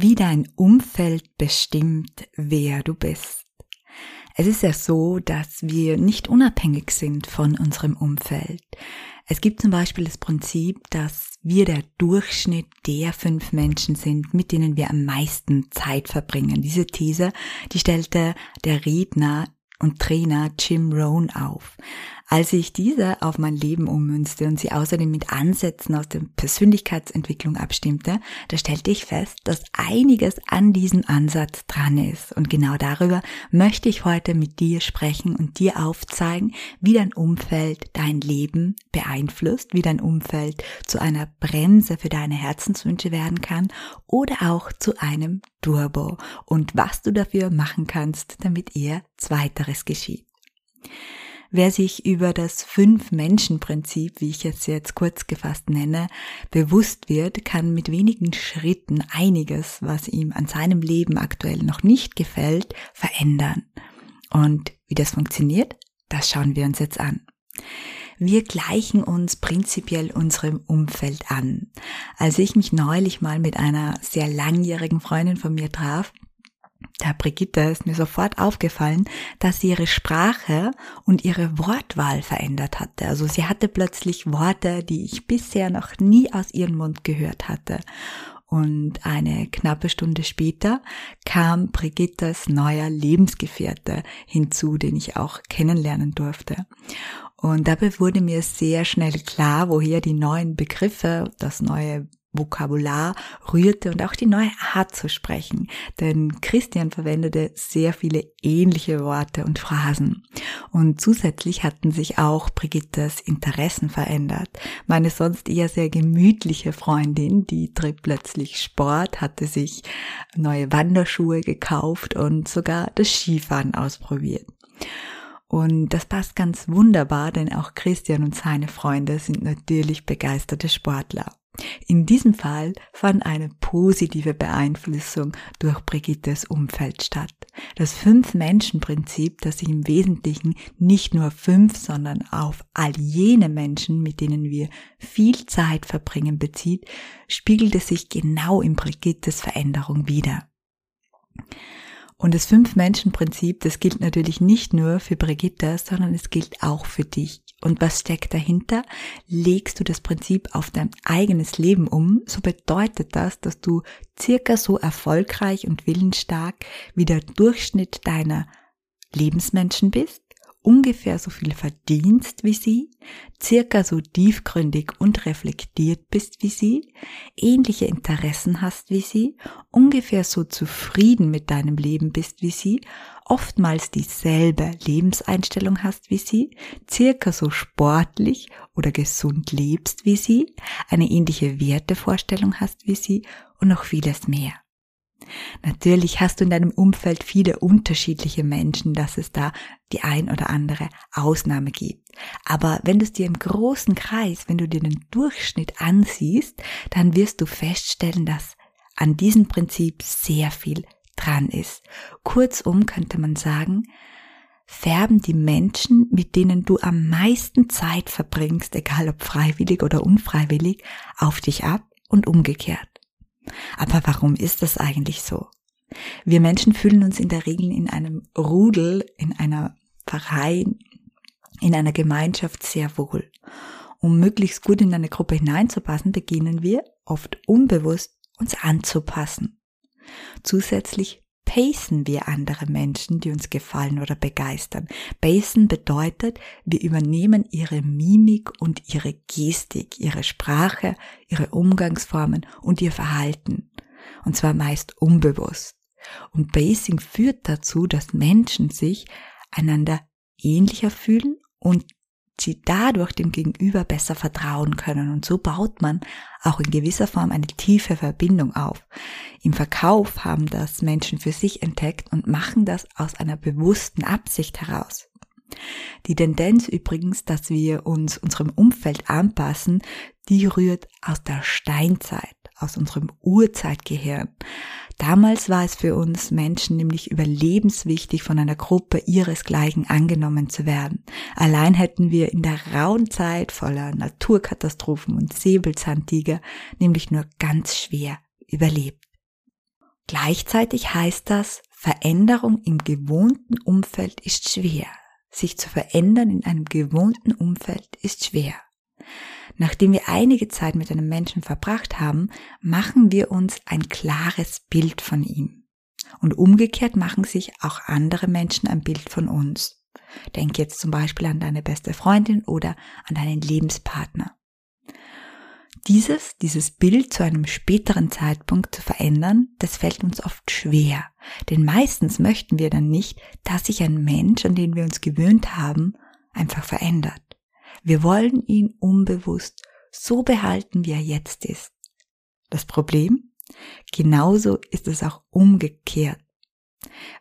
Wie dein Umfeld bestimmt, wer du bist. Es ist ja so, dass wir nicht unabhängig sind von unserem Umfeld. Es gibt zum Beispiel das Prinzip, dass wir der Durchschnitt der fünf Menschen sind, mit denen wir am meisten Zeit verbringen. Diese These, die stellte der Redner und Trainer Jim Rohn auf. Als ich diese auf mein Leben ummünzte und sie außerdem mit Ansätzen aus der Persönlichkeitsentwicklung abstimmte, da stellte ich fest, dass einiges an diesem Ansatz dran ist. Und genau darüber möchte ich heute mit dir sprechen und dir aufzeigen, wie dein Umfeld dein Leben beeinflusst, wie dein Umfeld zu einer Bremse für deine Herzenswünsche werden kann oder auch zu einem Turbo und was du dafür machen kannst, damit eher zweiteres geschieht. Wer sich über das Fünf-Menschen-Prinzip, wie ich es jetzt kurz gefasst nenne, bewusst wird, kann mit wenigen Schritten einiges, was ihm an seinem Leben aktuell noch nicht gefällt, verändern. Und wie das funktioniert, das schauen wir uns jetzt an. Wir gleichen uns prinzipiell unserem Umfeld an. Als ich mich neulich mal mit einer sehr langjährigen Freundin von mir traf, der Brigitte ist mir sofort aufgefallen, dass sie ihre Sprache und ihre Wortwahl verändert hatte. Also sie hatte plötzlich Worte, die ich bisher noch nie aus ihrem Mund gehört hatte. Und eine knappe Stunde später kam Brigittes neuer Lebensgefährte hinzu, den ich auch kennenlernen durfte. Und dabei wurde mir sehr schnell klar, woher die neuen Begriffe, das neue Vokabular rührte und auch die neue Art zu sprechen, denn Christian verwendete sehr viele ähnliche Worte und Phrasen. Und zusätzlich hatten sich auch Brigittes Interessen verändert. Meine sonst eher sehr gemütliche Freundin, die trieb plötzlich Sport, hatte sich neue Wanderschuhe gekauft und sogar das Skifahren ausprobiert. Und das passt ganz wunderbar, denn auch Christian und seine Freunde sind natürlich begeisterte Sportler. In diesem Fall fand eine positive Beeinflussung durch Brigittes Umfeld statt. Das Fünf-Menschen-Prinzip, das sich im Wesentlichen nicht nur fünf, sondern auf all jene Menschen, mit denen wir viel Zeit verbringen, bezieht, spiegelte sich genau in Brigittes Veränderung wider. Und das Fünf-Menschen-Prinzip, das gilt natürlich nicht nur für Brigitte, sondern es gilt auch für dich. Und was steckt dahinter? Legst du das Prinzip auf dein eigenes Leben um, so bedeutet das, dass du circa so erfolgreich und willensstark wie der Durchschnitt deiner Lebensmenschen bist ungefähr so viel verdienst wie sie, circa so tiefgründig und reflektiert bist wie sie, ähnliche Interessen hast wie sie, ungefähr so zufrieden mit deinem Leben bist wie sie, oftmals dieselbe Lebenseinstellung hast wie sie, circa so sportlich oder gesund lebst wie sie, eine ähnliche Wertevorstellung hast wie sie und noch vieles mehr. Natürlich hast du in deinem Umfeld viele unterschiedliche Menschen, dass es da die ein oder andere Ausnahme gibt. Aber wenn du es dir im großen Kreis, wenn du dir den Durchschnitt ansiehst, dann wirst du feststellen, dass an diesem Prinzip sehr viel dran ist. Kurzum könnte man sagen, färben die Menschen, mit denen du am meisten Zeit verbringst, egal ob freiwillig oder unfreiwillig, auf dich ab und umgekehrt. Aber warum ist das eigentlich so? Wir Menschen fühlen uns in der Regel in einem Rudel, in einer Verein, in einer Gemeinschaft sehr wohl. Um möglichst gut in eine Gruppe hineinzupassen, beginnen wir, oft unbewusst, uns anzupassen. Zusätzlich pacen wir andere Menschen, die uns gefallen oder begeistern. Pacen bedeutet, wir übernehmen ihre Mimik und ihre Gestik, ihre Sprache, ihre Umgangsformen und ihr Verhalten. Und zwar meist unbewusst. Und Pacing führt dazu, dass Menschen sich einander ähnlicher fühlen und sie dadurch dem Gegenüber besser vertrauen können. Und so baut man auch in gewisser Form eine tiefe Verbindung auf. Im Verkauf haben das Menschen für sich entdeckt und machen das aus einer bewussten Absicht heraus. Die Tendenz übrigens, dass wir uns unserem Umfeld anpassen, die rührt aus der Steinzeit, aus unserem Urzeitgehirn. Damals war es für uns Menschen nämlich überlebenswichtig, von einer Gruppe ihresgleichen angenommen zu werden. Allein hätten wir in der rauen Zeit voller Naturkatastrophen und Säbelzahntiger nämlich nur ganz schwer überlebt. Gleichzeitig heißt das, Veränderung im gewohnten Umfeld ist schwer. Sich zu verändern in einem gewohnten Umfeld ist schwer. Nachdem wir einige Zeit mit einem Menschen verbracht haben, machen wir uns ein klares Bild von ihm. Und umgekehrt machen sich auch andere Menschen ein Bild von uns. Denk jetzt zum Beispiel an deine beste Freundin oder an deinen Lebenspartner. Dieses, dieses Bild zu einem späteren Zeitpunkt zu verändern, das fällt uns oft schwer. Denn meistens möchten wir dann nicht, dass sich ein Mensch, an den wir uns gewöhnt haben, einfach verändert. Wir wollen ihn unbewusst so behalten, wie er jetzt ist. Das Problem? Genauso ist es auch umgekehrt.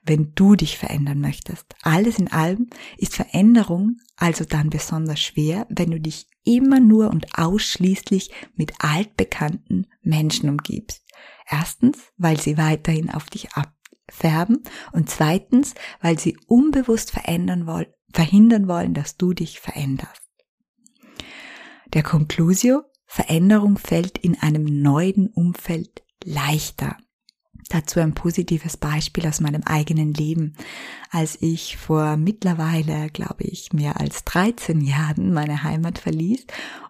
Wenn du dich verändern möchtest, alles in allem ist Veränderung also dann besonders schwer, wenn du dich immer nur und ausschließlich mit altbekannten Menschen umgibst. Erstens, weil sie weiterhin auf dich abfärben und zweitens, weil sie unbewusst verändern wollen, verhindern wollen, dass du dich veränderst. Der Conclusio, Veränderung fällt in einem neuen Umfeld leichter. Dazu ein positives Beispiel aus meinem eigenen Leben. Als ich vor mittlerweile, glaube ich, mehr als 13 Jahren meine Heimat verließ,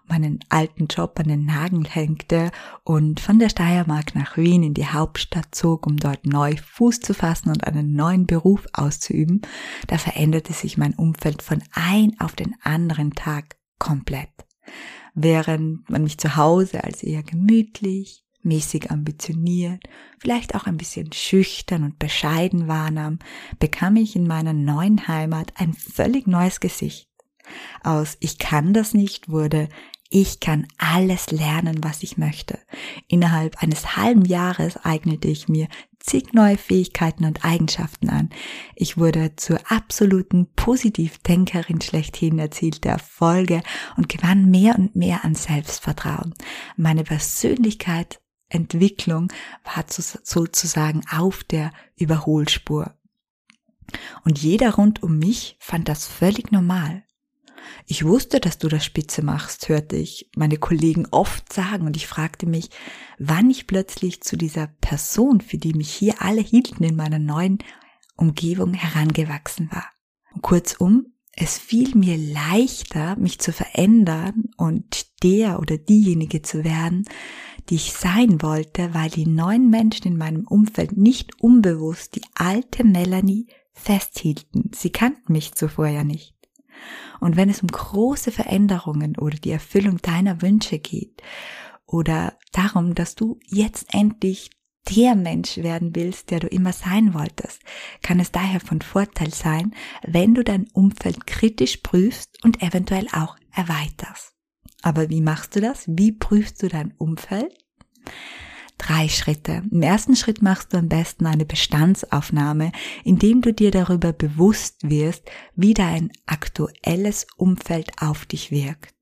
meinen alten Job an den Nagel hängte und von der Steiermark nach Wien in die Hauptstadt zog, um dort neu Fuß zu fassen und einen neuen Beruf auszuüben, da veränderte sich mein Umfeld von ein auf den anderen Tag komplett. Während man mich zu Hause als eher gemütlich, mäßig ambitioniert, vielleicht auch ein bisschen schüchtern und bescheiden wahrnahm, bekam ich in meiner neuen Heimat ein völlig neues Gesicht. Aus Ich kann das nicht wurde ich kann alles lernen, was ich möchte. Innerhalb eines halben Jahres eignete ich mir zig neue Fähigkeiten und Eigenschaften an. Ich wurde zur absoluten Positivdenkerin schlechthin, erzielte Erfolge und gewann mehr und mehr an Selbstvertrauen. Meine Persönlichkeitsentwicklung war sozusagen auf der Überholspur. Und jeder rund um mich fand das völlig normal. Ich wusste, dass du das Spitze machst, hörte ich meine Kollegen oft sagen und ich fragte mich, wann ich plötzlich zu dieser Person, für die mich hier alle hielten in meiner neuen Umgebung herangewachsen war. Und kurzum, es fiel mir leichter, mich zu verändern und der oder diejenige zu werden, die ich sein wollte, weil die neuen Menschen in meinem Umfeld nicht unbewusst die alte Melanie festhielten. Sie kannten mich zuvor ja nicht. Und wenn es um große Veränderungen oder die Erfüllung deiner Wünsche geht oder darum, dass du jetzt endlich der Mensch werden willst, der du immer sein wolltest, kann es daher von Vorteil sein, wenn du dein Umfeld kritisch prüfst und eventuell auch erweiterst. Aber wie machst du das? Wie prüfst du dein Umfeld? Drei Schritte. Im ersten Schritt machst du am besten eine Bestandsaufnahme, indem du dir darüber bewusst wirst, wie dein aktuelles Umfeld auf dich wirkt.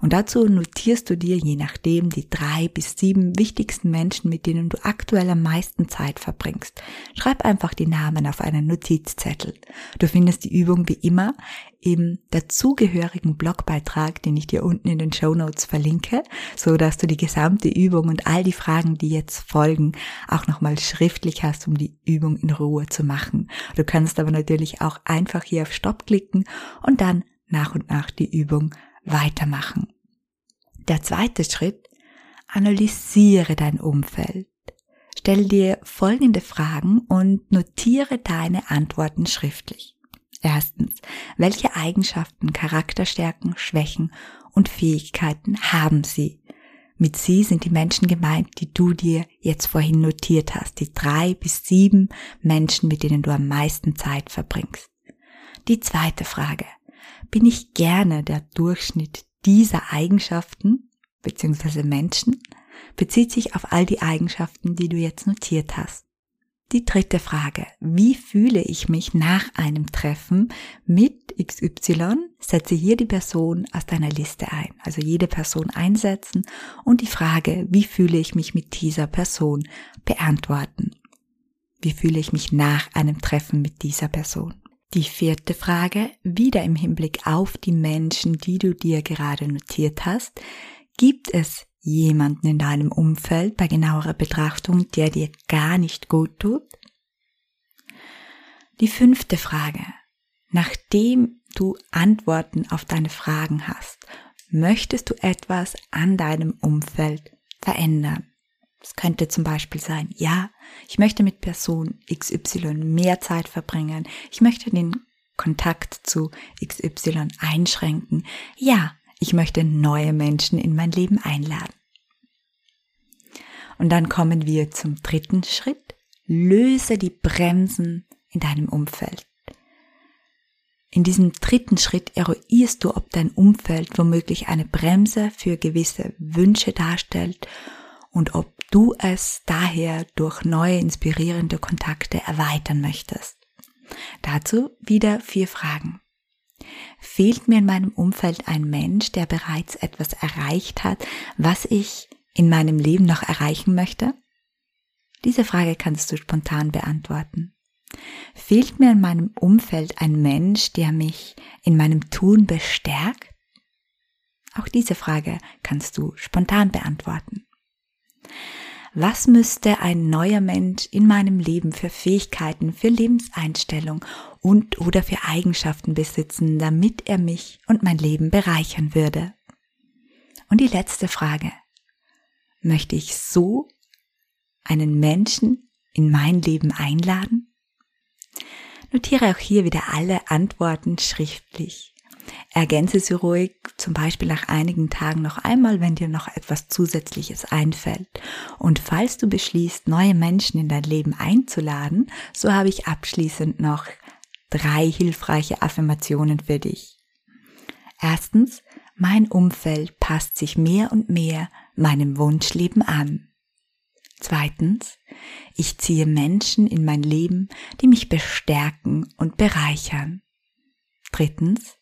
Und dazu notierst du dir je nachdem die drei bis sieben wichtigsten Menschen, mit denen du aktuell am meisten Zeit verbringst. Schreib einfach die Namen auf einen Notizzettel. Du findest die Übung wie immer im dazugehörigen Blogbeitrag, den ich dir unten in den Show Notes verlinke, so dass du die gesamte Übung und all die Fragen, die jetzt folgen, auch nochmal schriftlich hast, um die Übung in Ruhe zu machen. Du kannst aber natürlich auch einfach hier auf Stopp klicken und dann nach und nach die Übung weitermachen. Der zweite Schritt, analysiere dein Umfeld. Stell dir folgende Fragen und notiere deine Antworten schriftlich. Erstens, welche Eigenschaften, Charakterstärken, Schwächen und Fähigkeiten haben sie? Mit sie sind die Menschen gemeint, die du dir jetzt vorhin notiert hast, die drei bis sieben Menschen, mit denen du am meisten Zeit verbringst. Die zweite Frage, bin ich gerne der Durchschnitt dieser Eigenschaften bzw. Menschen, bezieht sich auf all die Eigenschaften, die du jetzt notiert hast. Die dritte Frage. Wie fühle ich mich nach einem Treffen mit XY? Setze hier die Person aus deiner Liste ein. Also jede Person einsetzen und die Frage, wie fühle ich mich mit dieser Person beantworten. Wie fühle ich mich nach einem Treffen mit dieser Person? Die vierte Frage, wieder im Hinblick auf die Menschen, die du dir gerade notiert hast. Gibt es jemanden in deinem Umfeld bei genauerer Betrachtung, der dir gar nicht gut tut? Die fünfte Frage. Nachdem du Antworten auf deine Fragen hast, möchtest du etwas an deinem Umfeld verändern? Es könnte zum Beispiel sein, ja, ich möchte mit Person XY mehr Zeit verbringen, ich möchte den Kontakt zu XY einschränken, ja, ich möchte neue Menschen in mein Leben einladen. Und dann kommen wir zum dritten Schritt. Löse die Bremsen in deinem Umfeld. In diesem dritten Schritt eruierst du, ob dein Umfeld womöglich eine Bremse für gewisse Wünsche darstellt und ob du es daher durch neue inspirierende Kontakte erweitern möchtest. Dazu wieder vier Fragen. Fehlt mir in meinem Umfeld ein Mensch, der bereits etwas erreicht hat, was ich in meinem Leben noch erreichen möchte? Diese Frage kannst du spontan beantworten. Fehlt mir in meinem Umfeld ein Mensch, der mich in meinem Tun bestärkt? Auch diese Frage kannst du spontan beantworten. Was müsste ein neuer Mensch in meinem Leben für Fähigkeiten, für Lebenseinstellung und oder für Eigenschaften besitzen, damit er mich und mein Leben bereichern würde? Und die letzte Frage möchte ich so einen Menschen in mein Leben einladen? Notiere auch hier wieder alle Antworten schriftlich. Ergänze sie ruhig, zum Beispiel nach einigen Tagen noch einmal, wenn dir noch etwas Zusätzliches einfällt. Und falls du beschließt, neue Menschen in dein Leben einzuladen, so habe ich abschließend noch drei hilfreiche Affirmationen für dich. Erstens, mein Umfeld passt sich mehr und mehr meinem Wunschleben an. Zweitens, ich ziehe Menschen in mein Leben, die mich bestärken und bereichern. Drittens,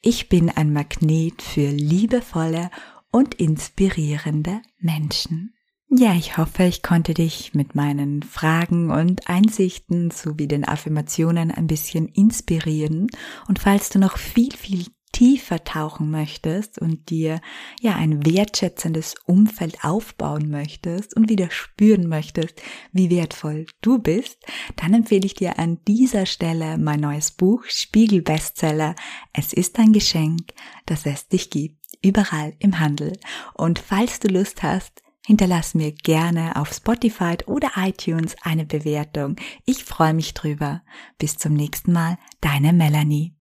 ich bin ein Magnet für liebevolle und inspirierende Menschen. Ja, ich hoffe, ich konnte dich mit meinen Fragen und Einsichten sowie den Affirmationen ein bisschen inspirieren. Und falls du noch viel, viel tiefer tauchen möchtest und dir ja ein wertschätzendes Umfeld aufbauen möchtest und wieder spüren möchtest, wie wertvoll du bist, dann empfehle ich dir an dieser Stelle mein neues Buch Spiegel Bestseller. Es ist ein Geschenk, das es dich gibt, überall im Handel. Und falls du Lust hast, hinterlass mir gerne auf Spotify oder iTunes eine Bewertung. Ich freue mich drüber. Bis zum nächsten Mal, deine Melanie.